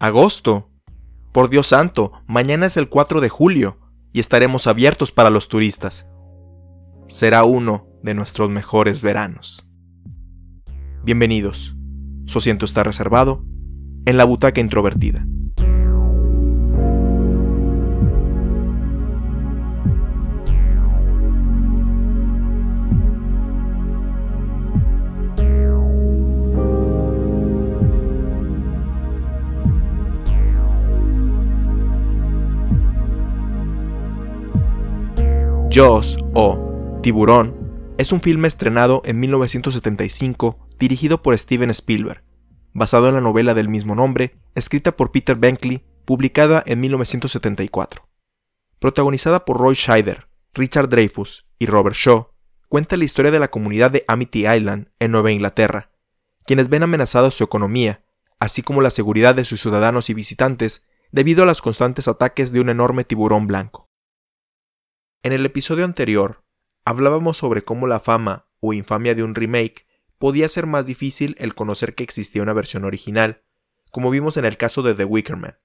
¿Agosto? Por Dios santo, mañana es el 4 de julio y estaremos abiertos para los turistas. Será uno de nuestros mejores veranos. Bienvenidos. Su asiento está reservado en la butaca introvertida. Jaws o Tiburón es un filme estrenado en 1975 dirigido por Steven Spielberg, basado en la novela del mismo nombre, escrita por Peter Benkley, publicada en 1974. Protagonizada por Roy Scheider, Richard Dreyfuss y Robert Shaw, cuenta la historia de la comunidad de Amity Island en Nueva Inglaterra, quienes ven amenazada su economía, así como la seguridad de sus ciudadanos y visitantes debido a los constantes ataques de un enorme tiburón blanco. En el episodio anterior, hablábamos sobre cómo la fama o infamia de un remake podía ser más difícil el conocer que existía una versión original, como vimos en el caso de The Wicker Man.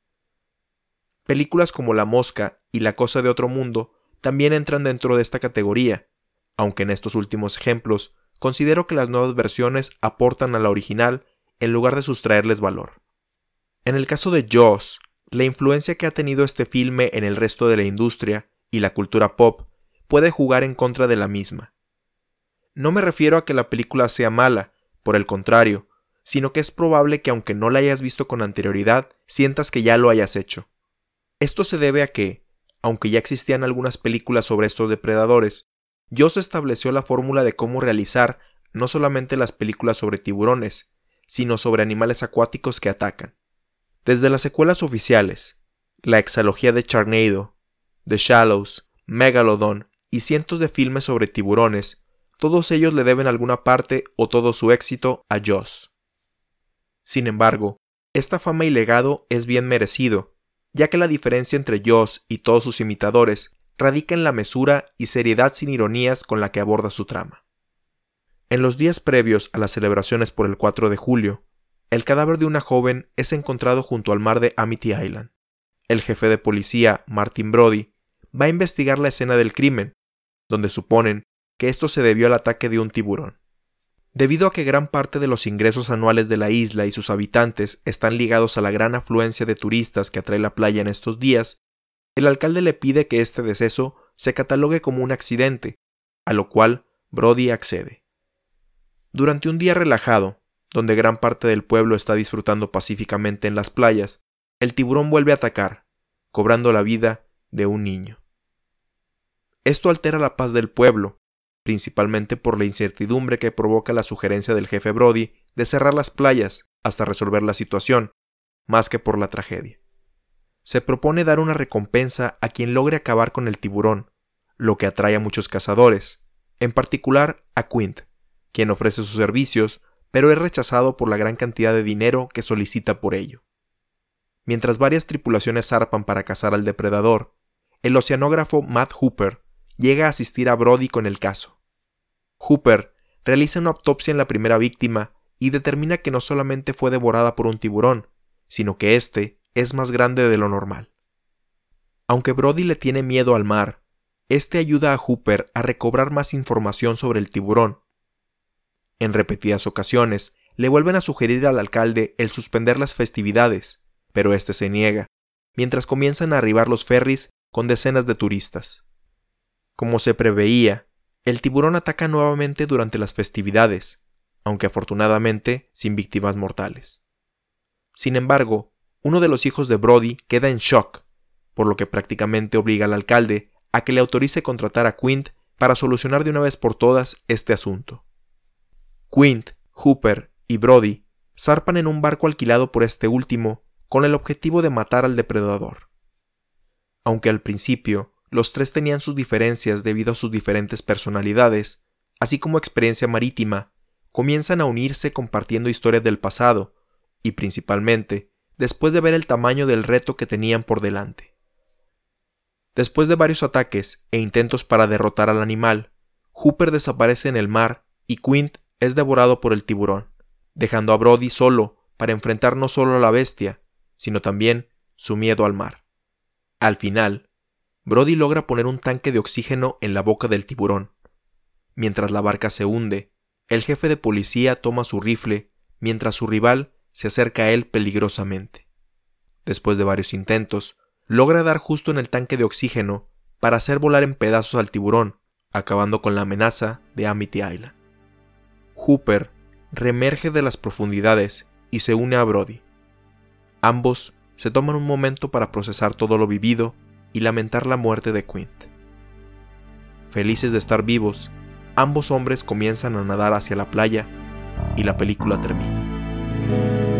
Películas como La Mosca y La Cosa de Otro Mundo también entran dentro de esta categoría, aunque en estos últimos ejemplos considero que las nuevas versiones aportan a la original en lugar de sustraerles valor. En el caso de Jaws, la influencia que ha tenido este filme en el resto de la industria y la cultura pop puede jugar en contra de la misma. No me refiero a que la película sea mala, por el contrario, sino que es probable que aunque no la hayas visto con anterioridad, sientas que ya lo hayas hecho. Esto se debe a que, aunque ya existían algunas películas sobre estos depredadores, Joss estableció la fórmula de cómo realizar no solamente las películas sobre tiburones, sino sobre animales acuáticos que atacan. Desde las secuelas oficiales, la exalogía de Charnado The Shallows, Megalodon y cientos de filmes sobre tiburones, todos ellos le deben alguna parte o todo su éxito a Joss. Sin embargo, esta fama y legado es bien merecido, ya que la diferencia entre Joss y todos sus imitadores radica en la mesura y seriedad sin ironías con la que aborda su trama. En los días previos a las celebraciones por el 4 de julio, el cadáver de una joven es encontrado junto al mar de Amity Island. El jefe de policía, Martin Brody, va a investigar la escena del crimen, donde suponen que esto se debió al ataque de un tiburón. Debido a que gran parte de los ingresos anuales de la isla y sus habitantes están ligados a la gran afluencia de turistas que atrae la playa en estos días, el alcalde le pide que este deceso se catalogue como un accidente, a lo cual Brody accede. Durante un día relajado, donde gran parte del pueblo está disfrutando pacíficamente en las playas, el tiburón vuelve a atacar, cobrando la vida de un niño. Esto altera la paz del pueblo, principalmente por la incertidumbre que provoca la sugerencia del jefe Brody de cerrar las playas hasta resolver la situación, más que por la tragedia. Se propone dar una recompensa a quien logre acabar con el tiburón, lo que atrae a muchos cazadores, en particular a Quint, quien ofrece sus servicios, pero es rechazado por la gran cantidad de dinero que solicita por ello. Mientras varias tripulaciones zarpan para cazar al depredador, el oceanógrafo Matt Hooper llega a asistir a Brody con el caso. Hooper realiza una autopsia en la primera víctima y determina que no solamente fue devorada por un tiburón, sino que éste es más grande de lo normal. Aunque Brody le tiene miedo al mar, este ayuda a Hooper a recobrar más información sobre el tiburón. En repetidas ocasiones, le vuelven a sugerir al alcalde el suspender las festividades, pero este se niega, mientras comienzan a arribar los ferries con decenas de turistas. Como se preveía, el tiburón ataca nuevamente durante las festividades, aunque afortunadamente sin víctimas mortales. Sin embargo, uno de los hijos de Brody queda en shock, por lo que prácticamente obliga al alcalde a que le autorice contratar a Quint para solucionar de una vez por todas este asunto. Quint, Hooper y Brody zarpan en un barco alquilado por este último con el objetivo de matar al depredador. Aunque al principio los tres tenían sus diferencias debido a sus diferentes personalidades, así como experiencia marítima, comienzan a unirse compartiendo historias del pasado, y principalmente después de ver el tamaño del reto que tenían por delante. Después de varios ataques e intentos para derrotar al animal, Hooper desaparece en el mar y Quint es devorado por el tiburón, dejando a Brody solo para enfrentar no solo a la bestia, sino también su miedo al mar. Al final, Brody logra poner un tanque de oxígeno en la boca del tiburón. Mientras la barca se hunde, el jefe de policía toma su rifle mientras su rival se acerca a él peligrosamente. Después de varios intentos, logra dar justo en el tanque de oxígeno para hacer volar en pedazos al tiburón, acabando con la amenaza de Amity Island. Hooper reemerge de las profundidades y se une a Brody. Ambos se toman un momento para procesar todo lo vivido y lamentar la muerte de Quint. Felices de estar vivos, ambos hombres comienzan a nadar hacia la playa y la película termina.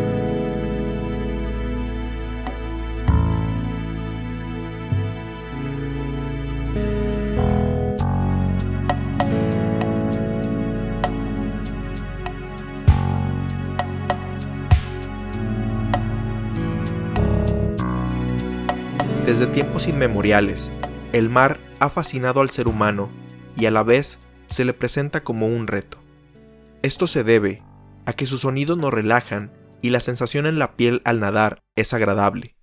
Desde tiempos inmemoriales, el mar ha fascinado al ser humano y a la vez se le presenta como un reto. Esto se debe a que sus sonidos nos relajan y la sensación en la piel al nadar es agradable.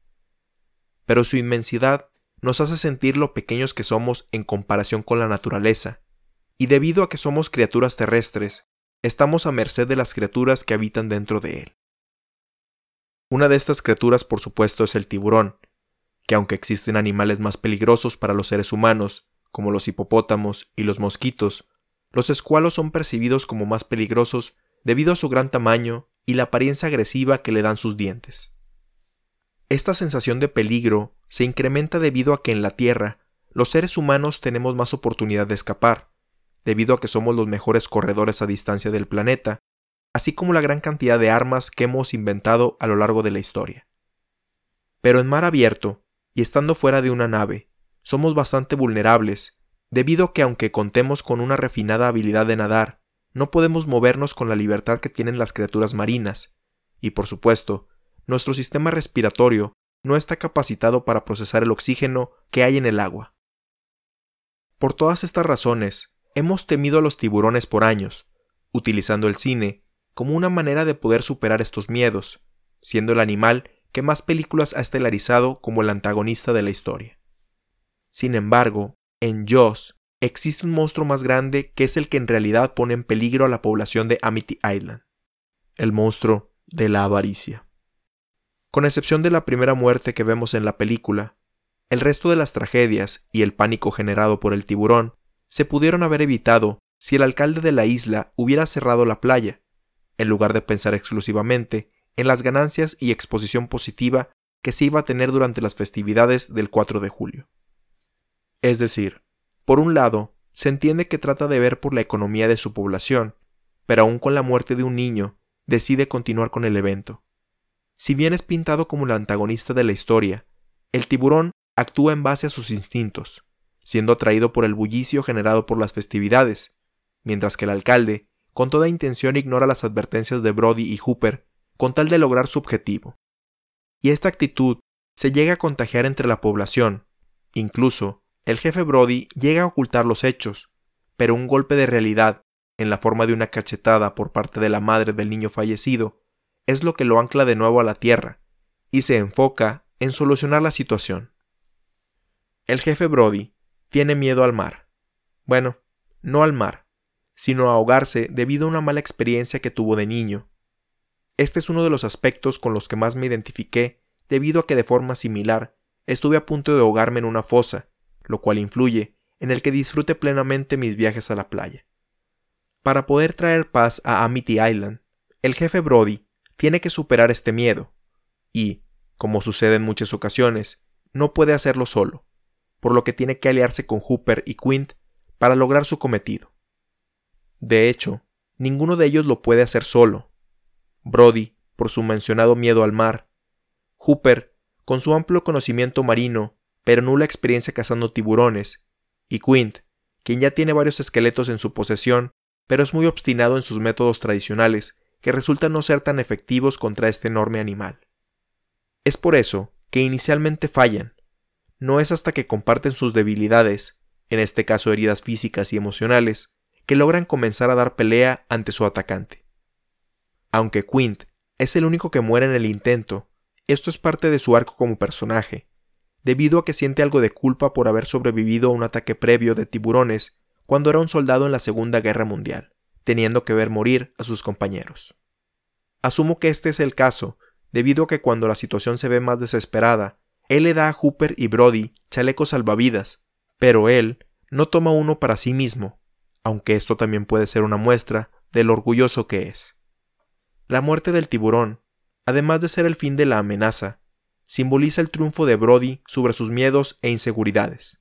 Pero su inmensidad nos hace sentir lo pequeños que somos en comparación con la naturaleza, y debido a que somos criaturas terrestres, estamos a merced de las criaturas que habitan dentro de él. Una de estas criaturas, por supuesto, es el tiburón, que aunque existen animales más peligrosos para los seres humanos, como los hipopótamos y los mosquitos, los escualos son percibidos como más peligrosos debido a su gran tamaño y la apariencia agresiva que le dan sus dientes. Esta sensación de peligro se incrementa debido a que en la Tierra los seres humanos tenemos más oportunidad de escapar, debido a que somos los mejores corredores a distancia del planeta, así como la gran cantidad de armas que hemos inventado a lo largo de la historia. Pero en mar abierto, y estando fuera de una nave, somos bastante vulnerables, debido a que aunque contemos con una refinada habilidad de nadar, no podemos movernos con la libertad que tienen las criaturas marinas, y por supuesto, nuestro sistema respiratorio no está capacitado para procesar el oxígeno que hay en el agua. Por todas estas razones, hemos temido a los tiburones por años, utilizando el cine como una manera de poder superar estos miedos, siendo el animal que más películas ha estelarizado como el antagonista de la historia. Sin embargo, en Jaws existe un monstruo más grande que es el que en realidad pone en peligro a la población de Amity Island, el monstruo de la avaricia. Con excepción de la primera muerte que vemos en la película, el resto de las tragedias y el pánico generado por el tiburón se pudieron haber evitado si el alcalde de la isla hubiera cerrado la playa, en lugar de pensar exclusivamente en las ganancias y exposición positiva que se iba a tener durante las festividades del 4 de julio. Es decir, por un lado, se entiende que trata de ver por la economía de su población, pero aún con la muerte de un niño, decide continuar con el evento. Si bien es pintado como el antagonista de la historia, el tiburón actúa en base a sus instintos, siendo atraído por el bullicio generado por las festividades, mientras que el alcalde, con toda intención, ignora las advertencias de Brody y Hooper con tal de lograr su objetivo. Y esta actitud se llega a contagiar entre la población. Incluso, el jefe Brody llega a ocultar los hechos, pero un golpe de realidad, en la forma de una cachetada por parte de la madre del niño fallecido, es lo que lo ancla de nuevo a la tierra, y se enfoca en solucionar la situación. El jefe Brody tiene miedo al mar. Bueno, no al mar, sino a ahogarse debido a una mala experiencia que tuvo de niño, este es uno de los aspectos con los que más me identifiqué debido a que de forma similar estuve a punto de ahogarme en una fosa, lo cual influye en el que disfrute plenamente mis viajes a la playa. Para poder traer paz a Amity Island, el jefe Brody tiene que superar este miedo, y, como sucede en muchas ocasiones, no puede hacerlo solo, por lo que tiene que aliarse con Hooper y Quint para lograr su cometido. De hecho, ninguno de ellos lo puede hacer solo, Brody, por su mencionado miedo al mar, Hooper, con su amplio conocimiento marino, pero nula experiencia cazando tiburones, y Quint, quien ya tiene varios esqueletos en su posesión, pero es muy obstinado en sus métodos tradicionales, que resultan no ser tan efectivos contra este enorme animal. Es por eso que inicialmente fallan. No es hasta que comparten sus debilidades, en este caso heridas físicas y emocionales, que logran comenzar a dar pelea ante su atacante. Aunque Quint es el único que muere en el intento, Esto es parte de su arco como personaje, debido a que siente algo de culpa por haber sobrevivido a un ataque previo de tiburones cuando era un soldado en la Segunda Guerra Mundial, teniendo que ver morir a sus compañeros. Asumo que este es el caso, debido a que cuando la situación se ve más desesperada, él le da a Hooper y Brody chalecos salvavidas, pero él no toma uno para sí mismo, aunque esto también puede ser una muestra del orgulloso que es. La muerte del tiburón, además de ser el fin de la amenaza, simboliza el triunfo de Brody sobre sus miedos e inseguridades,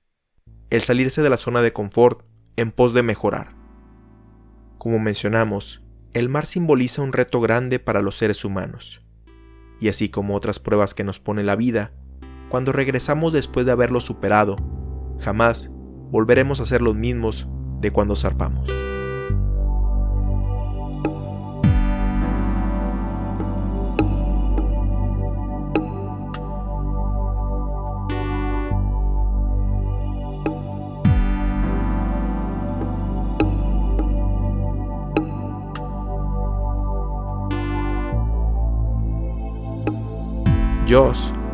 el salirse de la zona de confort en pos de mejorar. Como mencionamos, el mar simboliza un reto grande para los seres humanos, y así como otras pruebas que nos pone la vida, cuando regresamos después de haberlo superado, jamás volveremos a ser los mismos de cuando zarpamos.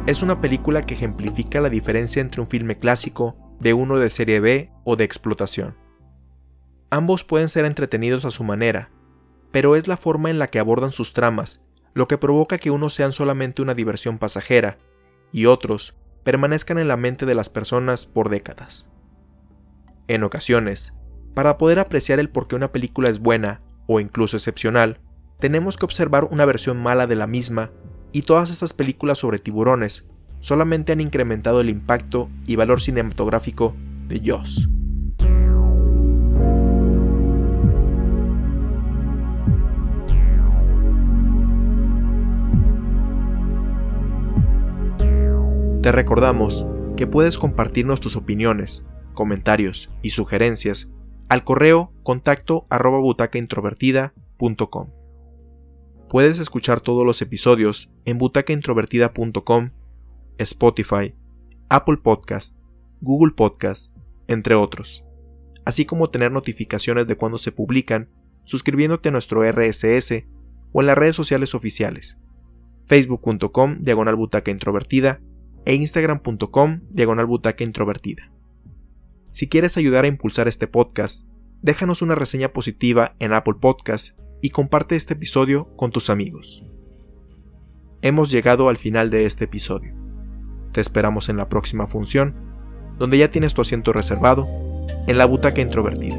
Es una película que ejemplifica la diferencia entre un filme clásico de uno de serie B o de explotación. Ambos pueden ser entretenidos a su manera, pero es la forma en la que abordan sus tramas lo que provoca que unos sean solamente una diversión pasajera y otros permanezcan en la mente de las personas por décadas. En ocasiones, para poder apreciar el por qué una película es buena o incluso excepcional, tenemos que observar una versión mala de la misma y todas estas películas sobre tiburones solamente han incrementado el impacto y valor cinematográfico de Jaws. Te recordamos que puedes compartirnos tus opiniones, comentarios y sugerencias al correo contacto arroba butacaintrovertida.com. Puedes escuchar todos los episodios en butacaintrovertida.com, Spotify, Apple Podcast, Google Podcast, entre otros, así como tener notificaciones de cuando se publican suscribiéndote a nuestro RSS o en las redes sociales oficiales, facebook.com diagonal e instagram.com diagonal. Si quieres ayudar a impulsar este podcast, déjanos una reseña positiva en Apple Podcast y comparte este episodio con tus amigos. Hemos llegado al final de este episodio. Te esperamos en la próxima función, donde ya tienes tu asiento reservado, en la butaca introvertida.